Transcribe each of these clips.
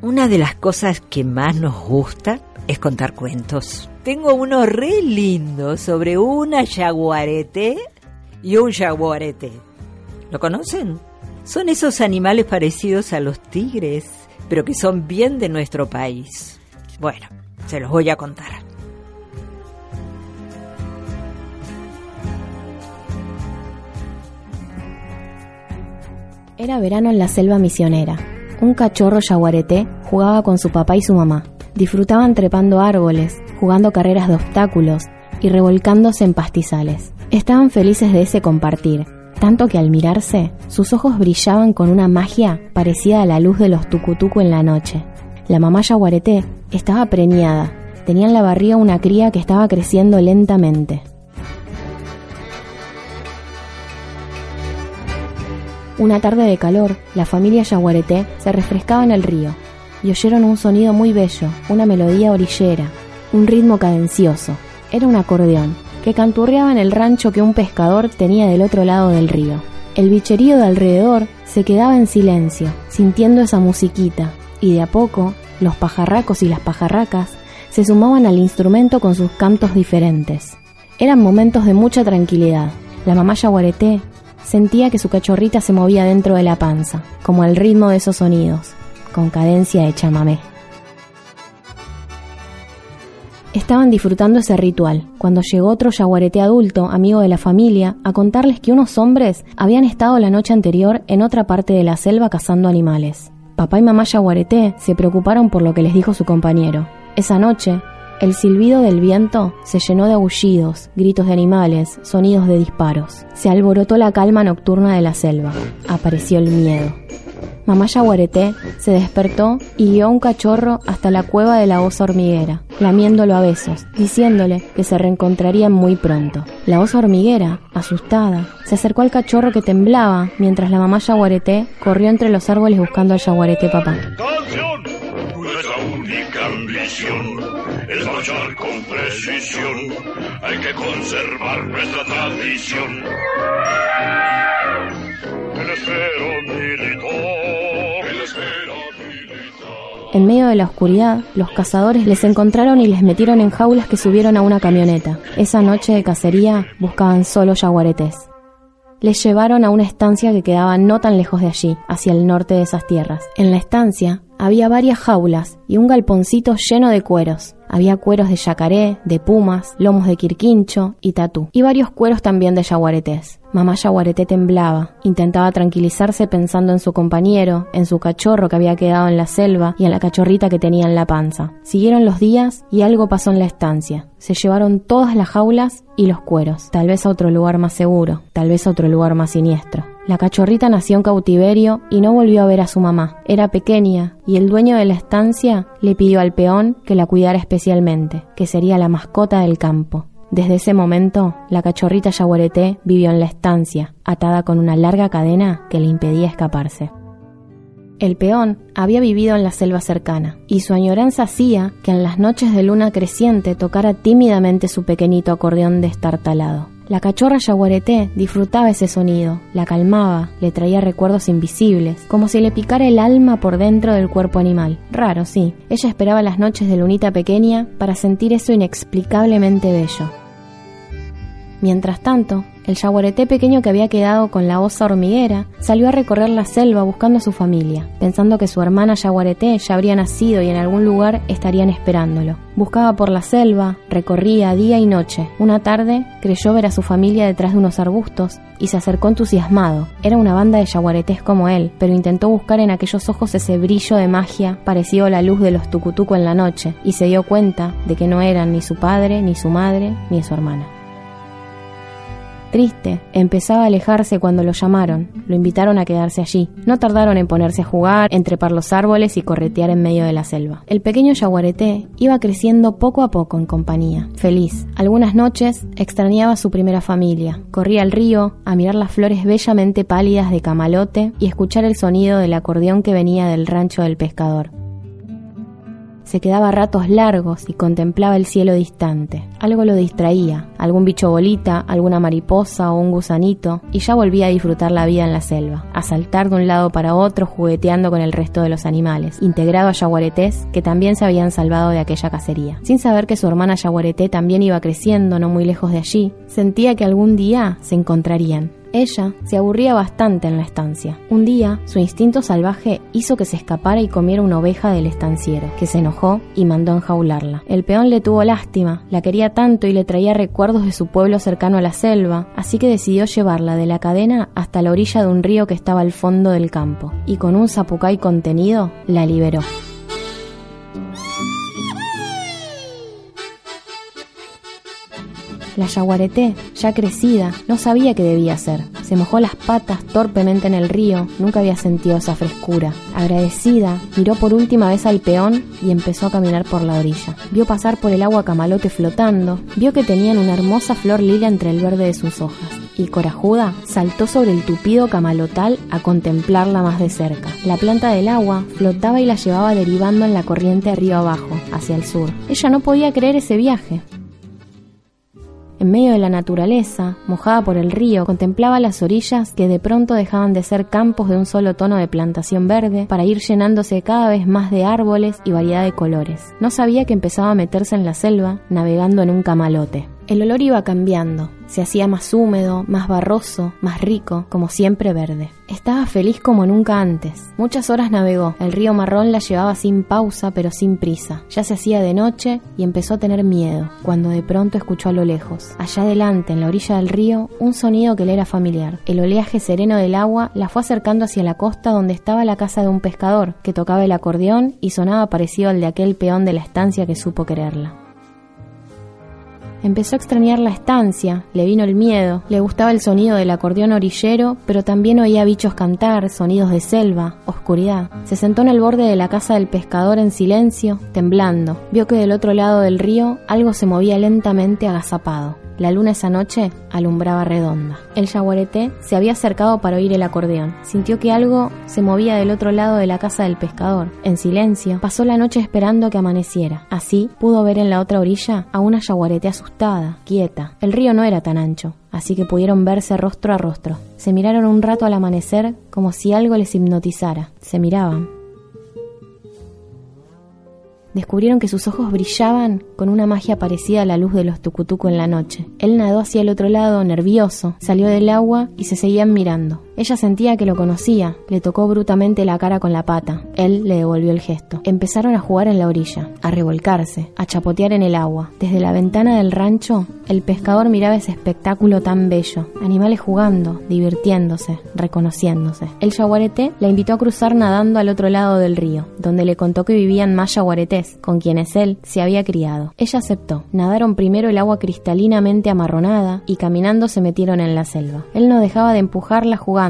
Una de las cosas que más nos gusta es contar cuentos. Tengo uno re lindo sobre una jaguarete y un jaguarete. ¿Lo conocen? Son esos animales parecidos a los tigres, pero que son bien de nuestro país. Bueno, se los voy a contar. Era verano en la selva misionera un cachorro yaguareté jugaba con su papá y su mamá. Disfrutaban trepando árboles, jugando carreras de obstáculos y revolcándose en pastizales. Estaban felices de ese compartir, tanto que al mirarse, sus ojos brillaban con una magia parecida a la luz de los tucutucu en la noche. La mamá yaguareté estaba preñada, tenía en la barriga una cría que estaba creciendo lentamente. Una tarde de calor, la familia Yaguareté se refrescaba en el río y oyeron un sonido muy bello, una melodía orillera, un ritmo cadencioso. Era un acordeón que canturreaba en el rancho que un pescador tenía del otro lado del río. El bicherío de alrededor se quedaba en silencio, sintiendo esa musiquita, y de a poco los pajarracos y las pajarracas se sumaban al instrumento con sus cantos diferentes. Eran momentos de mucha tranquilidad. La mamá Yaguareté Sentía que su cachorrita se movía dentro de la panza, como al ritmo de esos sonidos, con cadencia de chamamé. Estaban disfrutando ese ritual, cuando llegó otro yaguarete adulto, amigo de la familia, a contarles que unos hombres habían estado la noche anterior en otra parte de la selva cazando animales. Papá y mamá yaguareté se preocuparon por lo que les dijo su compañero. Esa noche, el silbido del viento se llenó de aullidos, gritos de animales, sonidos de disparos. Se alborotó la calma nocturna de la selva. Apareció el miedo. Mamá Yaguareté se despertó y guió a un cachorro hasta la cueva de la osa hormiguera, lamiéndolo a besos, diciéndole que se reencontrarían muy pronto. La osa hormiguera, asustada, se acercó al cachorro que temblaba mientras la mamá Yaguareté corrió entre los árboles buscando al Yaguareté papá. Es marchar con precisión. Hay que conservar nuestra tradición. En medio de la oscuridad, los cazadores les encontraron y les metieron en jaulas que subieron a una camioneta. Esa noche de cacería buscaban solo yaguaretes. Les llevaron a una estancia que quedaba no tan lejos de allí, hacia el norte de esas tierras. En la estancia había varias jaulas y un galponcito lleno de cueros. Había cueros de yacaré, de pumas, lomos de quirquincho y tatú. Y varios cueros también de yaguaretés. Mamá yaguareté temblaba. Intentaba tranquilizarse pensando en su compañero, en su cachorro que había quedado en la selva y en la cachorrita que tenía en la panza. Siguieron los días y algo pasó en la estancia. Se llevaron todas las jaulas y los cueros. Tal vez a otro lugar más seguro, tal vez a otro lugar más siniestro. La cachorrita nació en cautiverio y no volvió a ver a su mamá. Era pequeña y el dueño de la estancia le pidió al peón que la cuidara especialmente, que sería la mascota del campo. Desde ese momento, la cachorrita yaguareté vivió en la estancia, atada con una larga cadena que le impedía escaparse. El peón había vivido en la selva cercana, y su añoranza hacía que en las noches de luna creciente tocara tímidamente su pequeñito acordeón destartalado. La cachorra yaguareté disfrutaba ese sonido, la calmaba, le traía recuerdos invisibles, como si le picara el alma por dentro del cuerpo animal. Raro, sí. Ella esperaba las noches de lunita pequeña para sentir eso inexplicablemente bello. Mientras tanto, el yaguareté pequeño que había quedado con la osa hormiguera salió a recorrer la selva buscando a su familia, pensando que su hermana yaguareté ya habría nacido y en algún lugar estarían esperándolo. Buscaba por la selva, recorría día y noche. Una tarde creyó ver a su familia detrás de unos arbustos y se acercó entusiasmado. Era una banda de yaguaretés como él, pero intentó buscar en aquellos ojos ese brillo de magia parecido a la luz de los tucutuco en la noche y se dio cuenta de que no eran ni su padre, ni su madre, ni su hermana. Triste, empezaba a alejarse cuando lo llamaron. Lo invitaron a quedarse allí. No tardaron en ponerse a jugar, entrepar los árboles y corretear en medio de la selva. El pequeño yaguareté iba creciendo poco a poco en compañía, feliz. Algunas noches extrañaba a su primera familia. Corría al río a mirar las flores bellamente pálidas de camalote y escuchar el sonido del acordeón que venía del rancho del pescador. Se quedaba ratos largos y contemplaba el cielo distante. Algo lo distraía, algún bicho bolita, alguna mariposa o un gusanito, y ya volvía a disfrutar la vida en la selva, a saltar de un lado para otro jugueteando con el resto de los animales, integrado a yaguaretés que también se habían salvado de aquella cacería. Sin saber que su hermana yaguareté también iba creciendo no muy lejos de allí, sentía que algún día se encontrarían, ella se aburría bastante en la estancia. Un día, su instinto salvaje hizo que se escapara y comiera una oveja del estanciero, que se enojó y mandó enjaularla. El peón le tuvo lástima, la quería tanto y le traía recuerdos de su pueblo cercano a la selva, así que decidió llevarla de la cadena hasta la orilla de un río que estaba al fondo del campo, y con un zapucay contenido la liberó. La yaguareté, ya crecida, no sabía qué debía hacer. Se mojó las patas torpemente en el río, nunca había sentido esa frescura. Agradecida, miró por última vez al peón y empezó a caminar por la orilla. Vio pasar por el agua camalote flotando, vio que tenían una hermosa flor lila entre el verde de sus hojas y corajuda saltó sobre el tupido camalotal a contemplarla más de cerca. La planta del agua flotaba y la llevaba derivando en la corriente río abajo, hacia el sur. Ella no podía creer ese viaje. En medio de la naturaleza, mojada por el río, contemplaba las orillas que de pronto dejaban de ser campos de un solo tono de plantación verde para ir llenándose cada vez más de árboles y variedad de colores. No sabía que empezaba a meterse en la selva navegando en un camalote. El olor iba cambiando, se hacía más húmedo, más barroso, más rico, como siempre verde. Estaba feliz como nunca antes. Muchas horas navegó. El río marrón la llevaba sin pausa, pero sin prisa. Ya se hacía de noche y empezó a tener miedo, cuando de pronto escuchó a lo lejos, allá adelante, en la orilla del río, un sonido que le era familiar. El oleaje sereno del agua la fue acercando hacia la costa donde estaba la casa de un pescador, que tocaba el acordeón y sonaba parecido al de aquel peón de la estancia que supo quererla. Empezó a extrañar la estancia, le vino el miedo, le gustaba el sonido del acordeón orillero, pero también oía bichos cantar, sonidos de selva, oscuridad. Se sentó en el borde de la casa del pescador en silencio, temblando. Vio que del otro lado del río algo se movía lentamente agazapado. La luna esa noche alumbraba redonda. El yaguareté se había acercado para oír el acordeón. Sintió que algo se movía del otro lado de la casa del pescador. En silencio, pasó la noche esperando que amaneciera. Así pudo ver en la otra orilla a una yaguareté asustada, quieta. El río no era tan ancho, así que pudieron verse rostro a rostro. Se miraron un rato al amanecer como si algo les hipnotizara. Se miraban, descubrieron que sus ojos brillaban con una magia parecida a la luz de los tucutuco en la noche. Él nadó hacia el otro lado, nervioso, salió del agua y se seguían mirando. Ella sentía que lo conocía, le tocó brutamente la cara con la pata. Él le devolvió el gesto. Empezaron a jugar en la orilla, a revolcarse, a chapotear en el agua. Desde la ventana del rancho, el pescador miraba ese espectáculo tan bello. Animales jugando, divirtiéndose, reconociéndose. El yaguareté la invitó a cruzar nadando al otro lado del río, donde le contó que vivían más yaguaretés, con quienes él se había criado. Ella aceptó. Nadaron primero el agua cristalinamente amarronada y caminando se metieron en la selva. Él no dejaba de empujarla jugando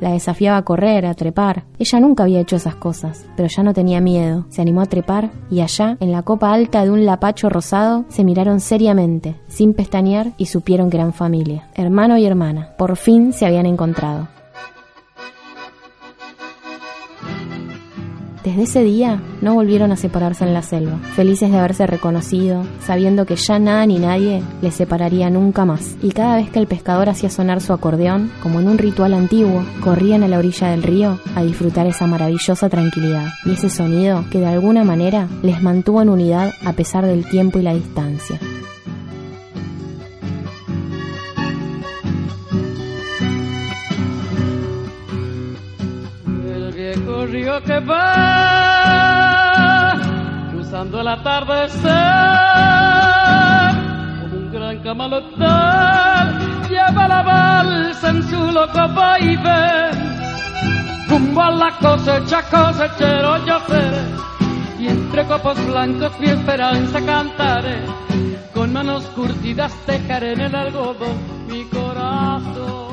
la desafiaba a correr, a trepar. Ella nunca había hecho esas cosas, pero ya no tenía miedo. Se animó a trepar y allá, en la copa alta de un lapacho rosado, se miraron seriamente, sin pestañear y supieron que eran familia. Hermano y hermana. Por fin se habían encontrado. Desde ese día no volvieron a separarse en la selva, felices de haberse reconocido, sabiendo que ya nada ni nadie les separaría nunca más. Y cada vez que el pescador hacía sonar su acordeón, como en un ritual antiguo, corrían a la orilla del río a disfrutar esa maravillosa tranquilidad y ese sonido que de alguna manera les mantuvo en unidad a pesar del tiempo y la distancia. Cruzando el atardecer como un gran camalotal lleva la balsa en su loco vaivén rumbo a la cosecha cosechero yo seré y entre copos blancos mi esperanza cantaré con manos curtidas tejaré en el algodón mi corazón.